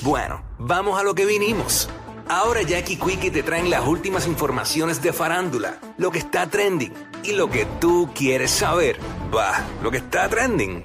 Bueno, vamos a lo que vinimos. Ahora Jackie Quickie te traen las últimas informaciones de farándula, lo que está trending y lo que tú quieres saber. Va, lo que está trending.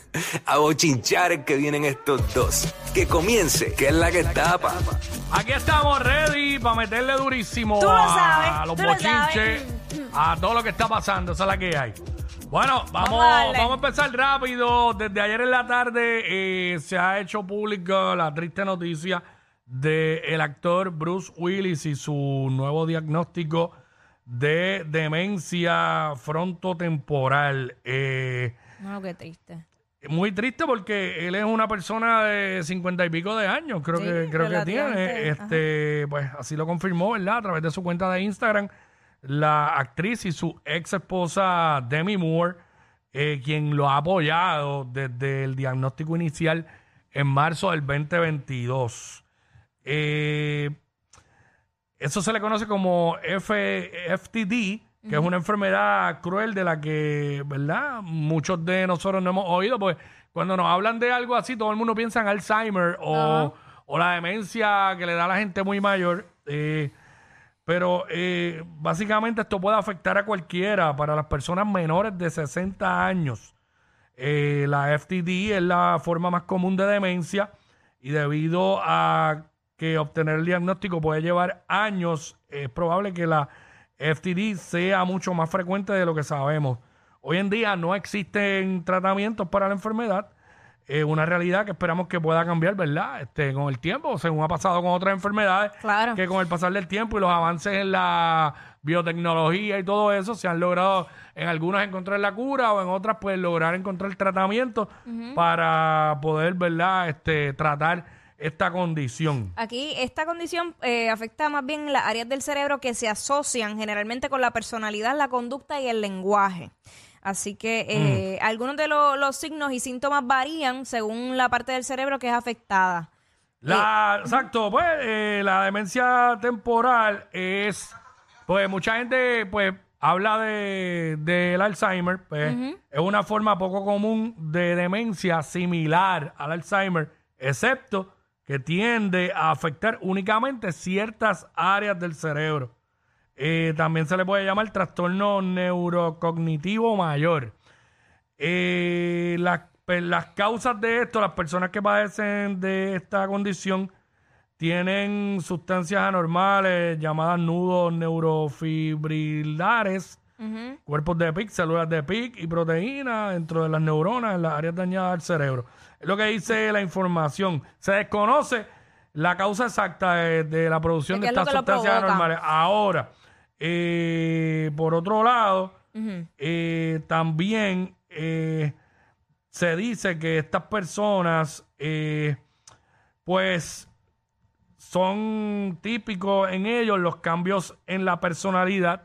a bochinchar que vienen estos dos. Que comience, que es la que tapa. Aquí estamos ready para meterle durísimo Tú lo a los tú lo bochinches, a todo lo que está pasando. Esa es la que hay. Bueno, vamos, Vamos a darle. vamos a empezar rápido. Desde ayer en la tarde eh, se ha hecho pública la triste noticia del actor Bruce Willis y su nuevo diagnóstico de demencia frontotemporal. Eh, No, qué triste. muy triste porque él es una persona de cincuenta y pico de años, creo Sí, que creo que tiene. relativamente, Este, pues así lo confirmó, ¿verdad? A través de su cuenta de Instagram, la actriz y su ex esposa Demi Moore, eh, quien lo ha apoyado desde el diagnóstico inicial en marzo del 2022. Eh, eso se le conoce como F- FTD, que es una enfermedad cruel de la que, ¿verdad? Muchos de nosotros no hemos oído, porque cuando nos hablan de algo así, todo el mundo piensa en Alzheimer o, o la demencia que le da a la gente muy mayor. eh, pero eh, básicamente esto puede afectar a cualquiera, para las personas menores de 60 años. Eh, la FTD es la forma más común de demencia y debido a que obtener el diagnóstico puede llevar años, es probable que la FTD sea mucho más frecuente de lo que sabemos. Hoy en día no existen tratamientos para la enfermedad. Es una realidad que esperamos que pueda cambiar, ¿verdad? Este, con el tiempo, según ha pasado con otras enfermedades, Claro. que con el pasar del tiempo y los avances en la biotecnología y todo eso, se han logrado en algunas encontrar la cura o en otras pues lograr encontrar tratamiento para poder, ¿verdad? Este, tratar esta condición. Aquí esta condición eh, afecta más bien las áreas del cerebro que se asocian generalmente con la personalidad, la conducta y el lenguaje. Así que eh, algunos de lo- los signos y síntomas varían según la parte del cerebro que es afectada. La, exacto, pues eh, la demencia temporal es, pues mucha gente pues habla de del Alzheimer, pues es una forma poco común de demencia similar al Alzheimer, excepto que tiende a afectar únicamente ciertas áreas del cerebro. Eh, también se le puede llamar trastorno neurocognitivo mayor. Eh, las, pues, las causas de esto, las personas que padecen de esta condición tienen sustancias anormales llamadas nudos neurofibrilares, cuerpos de PIC, células de PIC y proteínas dentro de las neuronas en las áreas dañadas del cerebro. Es lo que dice la información. Se desconoce la causa exacta de, de la producción ¿De estas sustancias anormales. Ahora, eh, por otro lado, eh, también eh, se dice que estas personas, eh, pues, son típicos en ellos los cambios en la personalidad,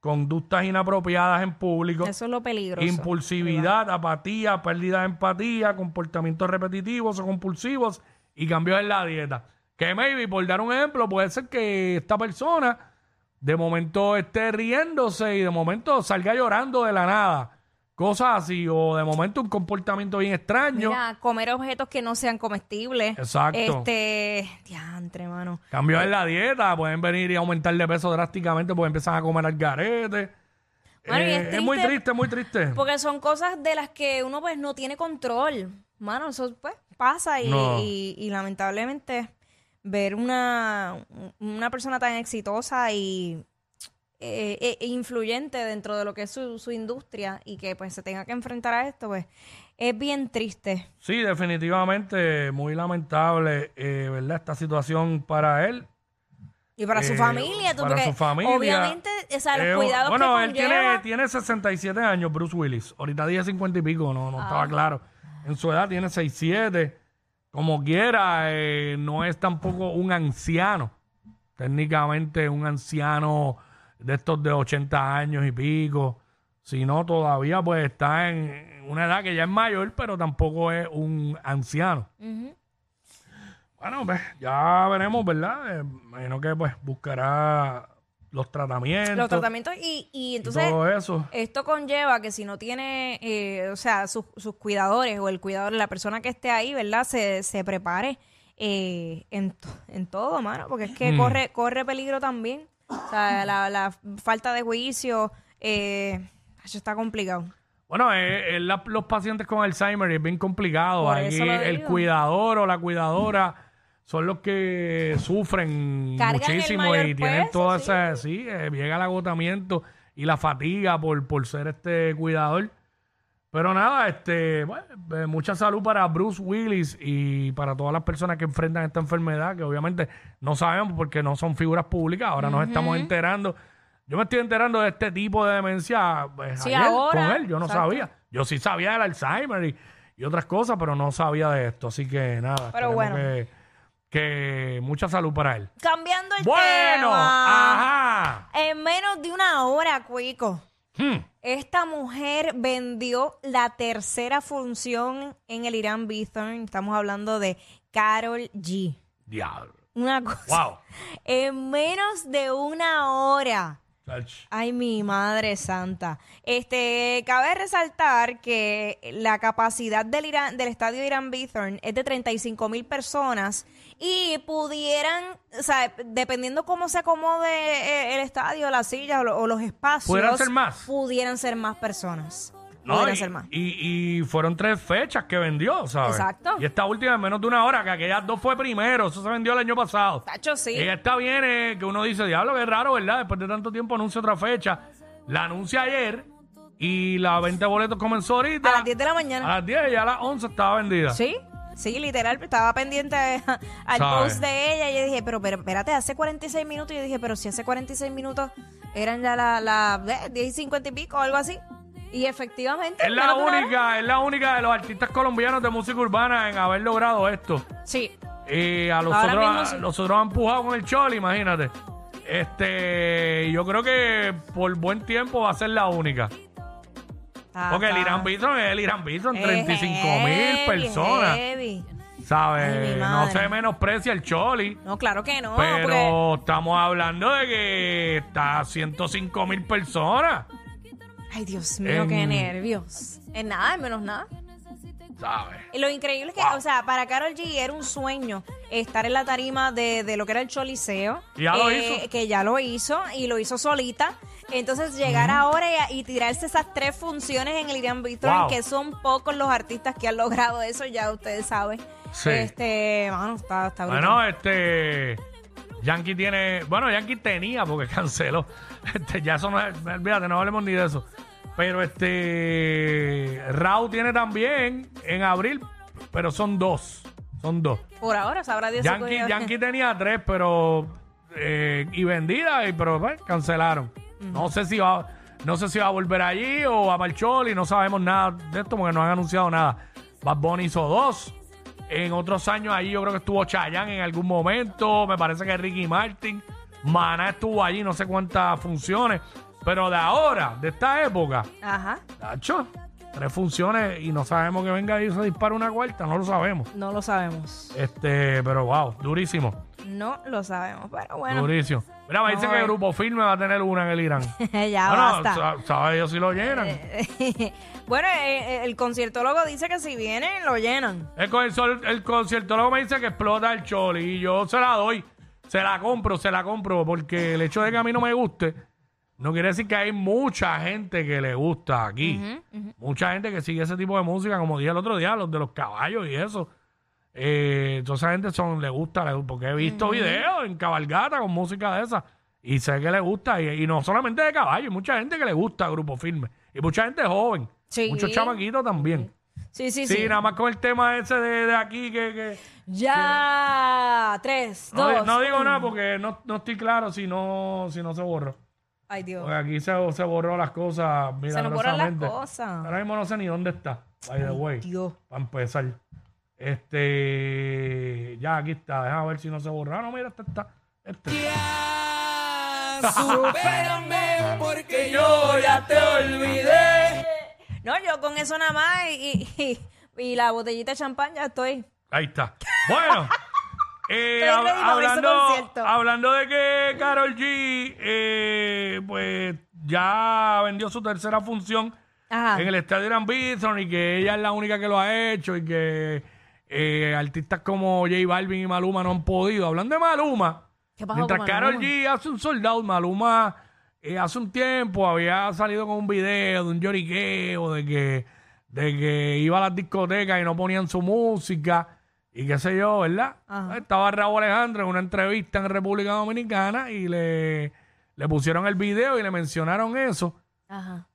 conductas inapropiadas en público, Eso es lo peligroso. impulsividad, apatía, pérdida de empatía, comportamientos repetitivos o compulsivos y cambios en la dieta. Que maybe, por dar un ejemplo, puede ser que esta persona de momento esté riéndose y de momento salga llorando de la nada. Cosas así, o de momento un comportamiento bien extraño. Mira, comer objetos que no sean comestibles. Exacto. Este, diantre, mano. Cambios en la dieta, pueden venir y aumentar de peso drásticamente porque empiezan a comer al garete. Bueno, Eh, es es muy triste triste, muy triste. Porque son cosas de las que uno pues no tiene control. Mano, eso pues pasa y, No. y- y lamentablemente ver una, una persona tan exitosa y eh, eh, e influyente dentro de lo que es su, su industria y que pues se tenga que enfrentar a esto, pues es bien triste. Sí, definitivamente muy lamentable, eh, ¿verdad? Esta situación para él. Y para su Eh, familia, para su familia. obviamente, o sea, los Eh, cuidados bueno, que él tiene, tiene 67 años, Bruce Willis. Ahorita dije 50 y pico, no, no Ah. estaba claro. En su edad tiene 67. Como quiera, eh, no es tampoco un anciano. Técnicamente un anciano de estos de 80 años y pico, sino todavía pues está en una edad que ya es mayor, pero tampoco es un anciano. Bueno, pues ya veremos, ¿verdad? Eh, imagino que pues buscará los tratamientos. Los tratamientos y, y entonces todo eso. esto conlleva que si no tiene, eh, o sea, sus, sus cuidadores o el cuidador, la persona que esté ahí, ¿verdad? Se, se prepare eh, en, en todo, mano, porque es que Mm. corre, corre peligro también. O sea, la, la falta de juicio, eh, eso está complicado. Bueno, eh, eh, la- los pacientes con Alzheimer es bien complicado. Lo el cuidador o la cuidadora son los que sufren Cargan el muchísimo mayor y tienen peso, todo sí. ese, sí, eh, llega el agotamiento y la fatiga por, por ser este cuidador. Pero nada, este, bueno, eh, mucha salud para Bruce Willis y para todas las personas que enfrentan esta enfermedad, que obviamente no sabemos porque no son figuras públicas, ahora nos estamos enterando. Yo me estoy enterando de este tipo de demencia pues, Sí, ayer ahora, con él, yo no exacto. sabía. Yo sí sabía del Alzheimer y, y otras cosas, pero no sabía de esto. Así que nada, Pero bueno. que, que mucha salud para él. Cambiando el Bueno, tema. ajá. En menos de una hora, Cuico. Hmm. Esta mujer vendió la tercera función en el Irán Bithorn. Estamos hablando de Carol G. Diablo. Una cosa. Wow. En menos de una hora. Ay, mi madre santa. Este, cabe resaltar que la capacidad del, Irán, del estadio Irán Bithorn es de 35 mil personas y pudieran, o sea, dependiendo cómo se acomode eh, el estadio, las sillas o, o los espacios, ¿Pudieran ser más? Pudieran ser más personas. No, pudieran y, ser más. y- y fueron tres fechas que vendió, ¿sabes? Exacto. Y esta última en menos de una hora, que aquellas dos fue primero, eso se vendió el año pasado. Tacho, sí. Y esta viene, que uno dice, diablo, qué raro, ¿verdad? Después de tanto tiempo anuncia otra fecha. La anuncia ayer y la venta de boletos comenzó ahorita. A las 10 de la mañana. A las 10 y a las 11 estaba vendida. Sí, sí, literal, estaba pendiente al ¿Sabe? post de ella y yo dije, pero, pero espérate, hace 46 minutos. Y yo dije, pero si hace 46 minutos eran ya las la, eh, 10 y 50 y pico o algo así. Y efectivamente. Es la única, es la única de los artistas colombianos de música urbana en haber logrado esto. Sí. Y a los Ahora otros, mismo a- sí. los otros han empujado con el choli, imagínate. Este, yo creo que por buen tiempo va a ser la única. Está- Porque el Irán Bison es el Irán Bison, es 35 mil personas. heavy. ¿Sabes? Ay, no se menosprecia el choli. No, claro que no. pero porque- estamos hablando de que está a 105 mil personas. Ay, Dios mío, qué nervios. En nada, en menos nada. ¿Sabes? Y lo increíble es que, Wow. o sea, para Carol G era un sueño estar en la tarima de, de lo que era el Choliseo. Ya lo eh, hizo. Que ya lo hizo y lo hizo solita. Entonces llegar ahora y, tirarse esas tres funciones en el Irán Bithorn, Wow. que son pocos los artistas que han logrado eso, ya ustedes saben. Sí. Este, mano, está, está brutal. Bueno, este. Yankee tiene. Bueno, Yankee tenía porque canceló. Este, ya eso no es. Olvídate, no hablemos ni de eso. Pero este. Raúl tiene también en abril, pero son dos. Son dos. Por ahora sabrá Dios. si Yankee, cogió- Yankee tenía tres, pero. eh, y vendida, y, pero pues, cancelaron. No sé si va. No sé si va a volver allí o a Marcholi, no sabemos nada de esto porque no han anunciado nada. Bad Bunny hizo dos. En otros años allí yo creo que estuvo Chayanne en algún momento. Me parece que Ricky Martin. Maná estuvo allí, no sé cuántas funciones. Pero de ahora, de esta época, Ajá, Tacho, tres funciones y no sabemos que venga y se dispara una cuarta, no lo sabemos. no lo sabemos. Este, pero wow, durísimo, No lo sabemos, pero bueno. durísimo. Mira, me dicen que eh. el grupo firme va a tener una en el Irán. ya bueno, basta. Dios si lo llenan. bueno, eh, eh, el conciertólogo dice que si vienen, lo llenan. El, concierto- el conciertólogo me dice que explota el choli y yo se la doy, se la compro, se la compro, porque el hecho de que a mí no me guste no quiere decir que hay mucha gente que le gusta aquí. Mucha gente que sigue ese tipo de música, como dije el otro día, los de los caballos y eso. Eh, toda esa gente son, le gusta, le- porque he visto videos en cabalgata con música de esa y sé que le gusta. Y, y no solamente de caballos, hay mucha gente que le gusta Grupo Firme. Y mucha gente joven. Sí. Muchos chamaquitos también. Sí, sí, Sí, sí. nada más con el tema ese de, de aquí que... que Ya. Tres, no, dos. no digo uno. nada porque no, no estoy claro si no, si no se borró. Ay, Dios. Porque aquí se, se borró las cosas Se nos borran las cosas. Ahora mismo no sé ni dónde está, by the way, Dios. para empezar. Este, ya aquí está, déjame ver si no se borra. No, mira, este está. Este. Supérame porque yo ya te olvidé. No, yo con eso nada más y, y, y la botellita de champán ya estoy. Ahí está. Bueno, eh, hab- hablando, hablando de que Carol G, eh, pues ya vendió su tercera función Ajá. en el Estadio Gran Bison y que ella es la única que lo ha hecho y que eh, artistas como J Balvin y Maluma no han podido. Hablando de Maluma, ¿Qué pasó mientras con Carol Maluma? G hace un sold out, Maluma eh, hace un tiempo había salido con un video de un lloriqueo de que, de que iba a las discotecas y no ponían su música y qué sé yo, ¿verdad? Ajá. Estaba Raúl Alejandro en una entrevista en República Dominicana y le, le pusieron el video y le mencionaron eso. Ajá.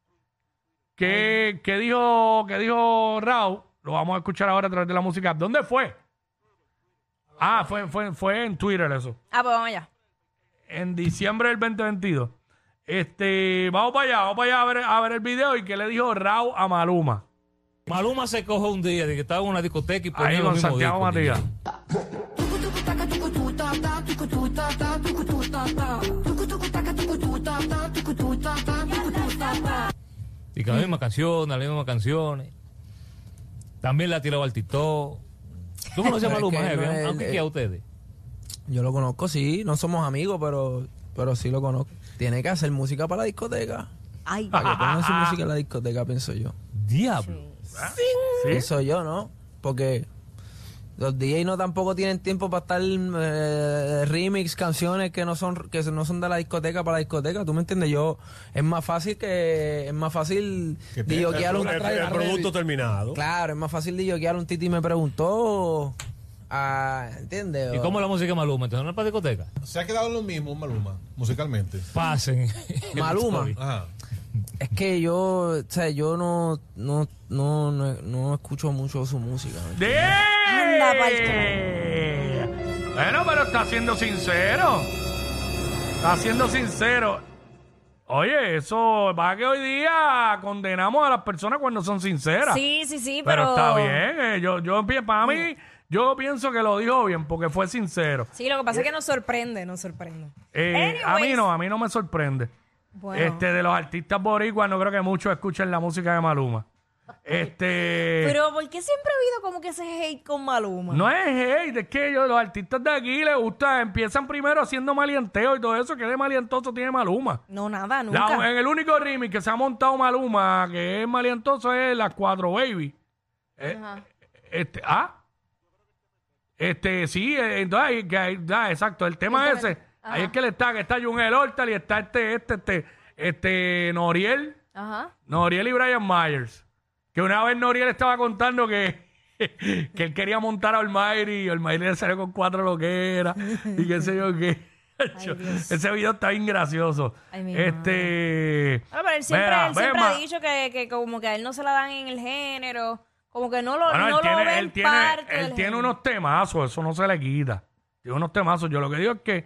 ¿Qué, qué dijo, qué dijo Raúl? Lo vamos a escuchar ahora a través de la música. ¿Dónde fue? Ah, fue, fue, fue en Twitter eso. Ah, pues vamos allá. En diciembre del 2022. Este, vamos para allá, vamos para allá a ver, a ver el video y qué le dijo Raúl a Maluma. Maluma se coge un día de que estaba en una discoteca y ponía Ahí los mismos Santiago Matías. Y que las mismas canciones, las mismas canciones. También la ha tirado al Tito. ¿Tú conoces a Maluma, no es- Aunque que a ustedes. Yo lo conozco, sí. No somos amigos, pero, pero sí lo conozco. Tiene que hacer música para la discoteca. Ay, Para que pongan su música en la discoteca, pienso yo. Diablo. ¿Sí? Pienso yo, ¿no? Porque los DJs no tampoco tienen tiempo para estar eh, remix, canciones que no son que no son de la discoteca para la discoteca. ¿Tú me entiendes? Yo es más fácil que es más fácil un el- el producto terminado. Claro, es más fácil DJoquear un Titi me preguntó ah, ¿entiendes? ¿Y cómo es la música de Maluma? Entonces no es para discoteca. Se ha quedado en lo mismo Maluma, musicalmente. Pasen. Maluma. Ajá. Es que yo, o sea, yo no no no no, no escucho mucho su música. ¿me ¡De! Anda, Bueno, pero está siendo sincero. Está siendo sincero. Oye, eso va que hoy día condenamos a las personas cuando son sinceras. sí, sí, sí, pero, pero... está bien. eh, yo, yo para mí, yo pienso que lo dijo bien porque fue sincero. Sí, lo que pasa es que nos sorprende, nos sorprende. Eh, a mí no, a mí no me sorprende. Bueno. Este, de los artistas boricuas, no creo que muchos escuchen la música de Maluma. Este. Pero ¿por qué siempre ha habido como que ese hate con Maluma? No es hate, es que ellos, los artistas de aquí les gusta, empiezan primero haciendo malienteo y todo eso, que de malientoso tiene Maluma. No, nada, La- nunca. en el único remix que se ha montado Maluma, que es malientoso, es las cuatro baby. Eh, Ajá. Este, ah. Este, sí, eh, entonces, ah, exacto, el tema ese, ahí es que le está, que está Jungel Hortal y está este, este, este, este, Noriel, Ajá. Noriel y Brian Myers. Que una vez Noriel estaba contando que, que él quería montar a Almighty y Almighty le salió con cuatro lo que era y qué sé yo qué. Ese video está bien gracioso. Ay, este. Bueno, pero él siempre, Mira, él siempre ha dicho que, que como que a él no se la dan en el género, como que no lo, Bueno, no él lo tiene, ven él tiene, parte él tiene unos temazos, eso no se le quita. Tiene unos temazos. Yo lo que digo es que,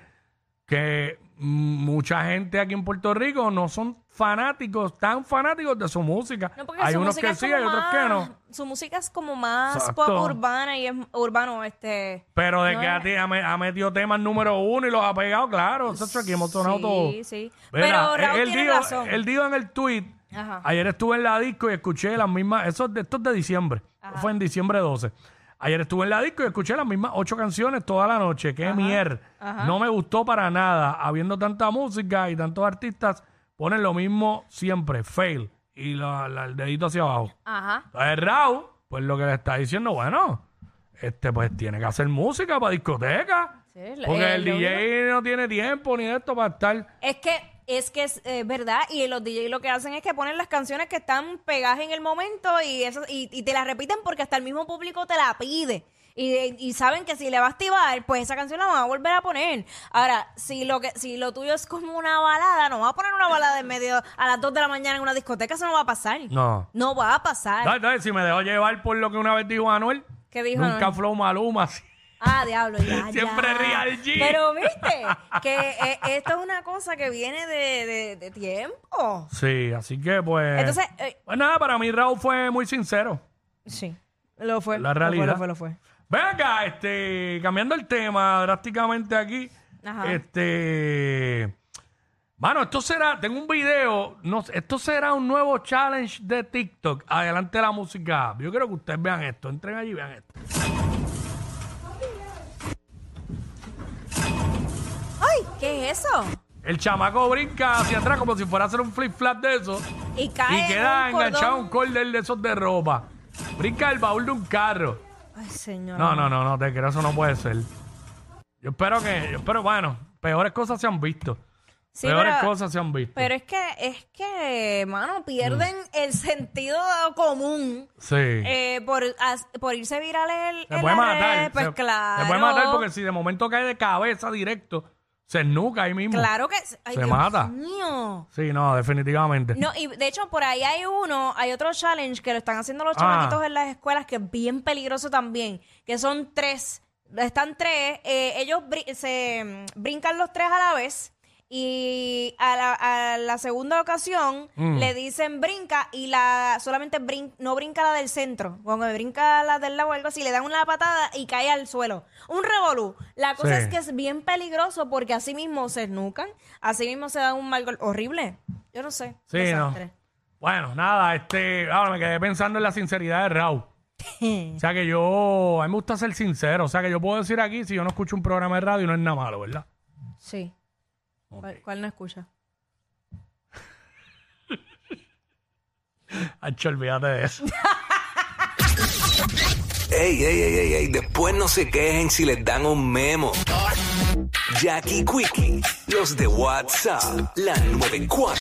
que mucha gente aquí en Puerto Rico no son fanáticos, tan fanáticos de su música. No, hay su unos música que sí, hay otros que no. Su música es como más Exacto. pop urbana y es urbano, este... Pero de no que es- a ti ha, me- ha metido temas número uno y los ha pegado, claro. Eso aquí hemos sonado sí, todo. sí. Mira, Pero Raúl él, tiene dijo, razón. él dijo en el tweet, Ajá. ayer estuve en la disco y escuché las mismas, eso esto es de diciembre, fue en diciembre 12. Ayer estuve en la disco y escuché las mismas ocho canciones toda la noche. Qué mier. No me gustó para nada. Habiendo tanta música y tantos artistas, ponen lo mismo siempre, fail. Y la- la- el dedito hacia abajo. Ajá. Entonces Raúl, pues lo que le está diciendo, bueno, este pues tiene que hacer música para discoteca. Sí, porque eh, el lo DJ no tiene tiempo ni de esto para estar. Es que es que es eh, verdad y los DJs lo que hacen es que ponen las canciones que están pegadas en el momento y eso y, y te las repiten porque hasta el mismo público te la pide. Y, y saben que si le va a activar, pues esa canción la van a volver a poner. Ahora, si lo que si lo tuyo es como una balada, no va a poner una balada en medio a las 2 de la mañana en una discoteca, eso no va a pasar. No. No va a pasar. No, entonces, si me dejó llevar por lo que una vez dijo Anuel, ¿Qué dijo nunca Anuel? flow Maluma. así. Ah, diablo, ya, Siempre ya. Real G. Pero viste que eh, esto es una cosa que viene de, de- de tiempo. Sí, así que pues. Entonces, eh, Pues nada, para mí Raúl fue muy sincero. sí. Lo fue. La lo fue, realidad. Lo fue, lo fue. Ven acá, este, cambiando el tema drásticamente aquí. Ajá. Este. Mano, esto será, tengo un video, no, esto será un nuevo challenge de TikTok. Adelante la música. Yo quiero que ustedes vean esto. Entren allí y vean esto. ¡Ay! ¿Qué es eso? El chamaco brinca hacia atrás como si fuera a hacer un flip flap de eso. Y cae. Y en queda un cordón. enganchado a un cordel de esos de ropa. Brinca el baúl de un carro. Ay, señor. No, no, no, no, te creo, eso no puede ser. Yo espero que, yo espero, bueno, peores cosas se han visto. Sí, peores pero- cosas se han visto. Pero es que, es que, mano, pierden Mm. el sentido común sí. eh, por, as- por irse viral el, se en puede matar. red, Pues se, claro. se puede matar porque si de momento cae de cabeza directo, se esnuca ahí mismo. Claro que... Ay, Se Dios mata. mío. Sí, no, definitivamente. No, y de hecho por ahí hay uno, hay otro challenge que lo están haciendo los Ah. chamaquitos en las escuelas que es bien peligroso también, que son tres, están tres, eh, ellos se mm, brincan los tres a la vez y a la, a la segunda ocasión Mm. le dicen brinca y la solamente brin- no brinca la del centro, cuando brinca la del lado o algo así, le dan una patada y cae al suelo. Un revolú. La cosa Sí. es que es bien peligroso porque así mismo se esnucan, así mismo se dan un mal gol horrible. Yo no sé. Sí, Desastre. no. Bueno, nada, este, ahora me quedé pensando en la sinceridad de Raúl. O sea que yo, a mí me gusta ser sincero. O sea que yo puedo decir aquí, si yo no escucho un programa de radio, no es nada malo, ¿verdad? Sí. ¿Cuál, cuál no escucha? Hacho, olvídate de eso. Ey, ey, ey, ey, ey, después no se quejen si les dan un memo. Jackie Quickie, los de WhatsApp, la 94.